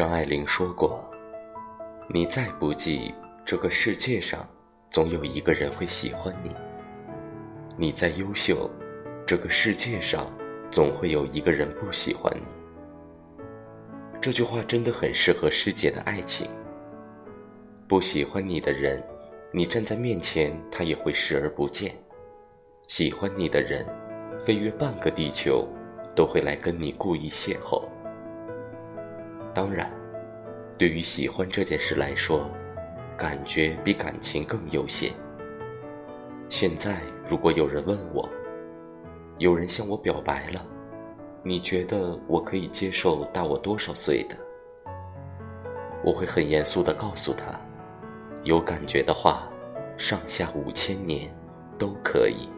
张爱玲说过：“你再不济，这个世界上总有一个人会喜欢你；你再优秀，这个世界上总会有一个人不喜欢你。”这句话真的很适合师姐的爱情。不喜欢你的人，你站在面前，他也会视而不见；喜欢你的人，飞越半个地球，都会来跟你故意邂逅。当然，对于喜欢这件事来说，感觉比感情更优先。现在，如果有人问我，有人向我表白了，你觉得我可以接受大我多少岁的？我会很严肃地告诉他，有感觉的话，上下五千年都可以。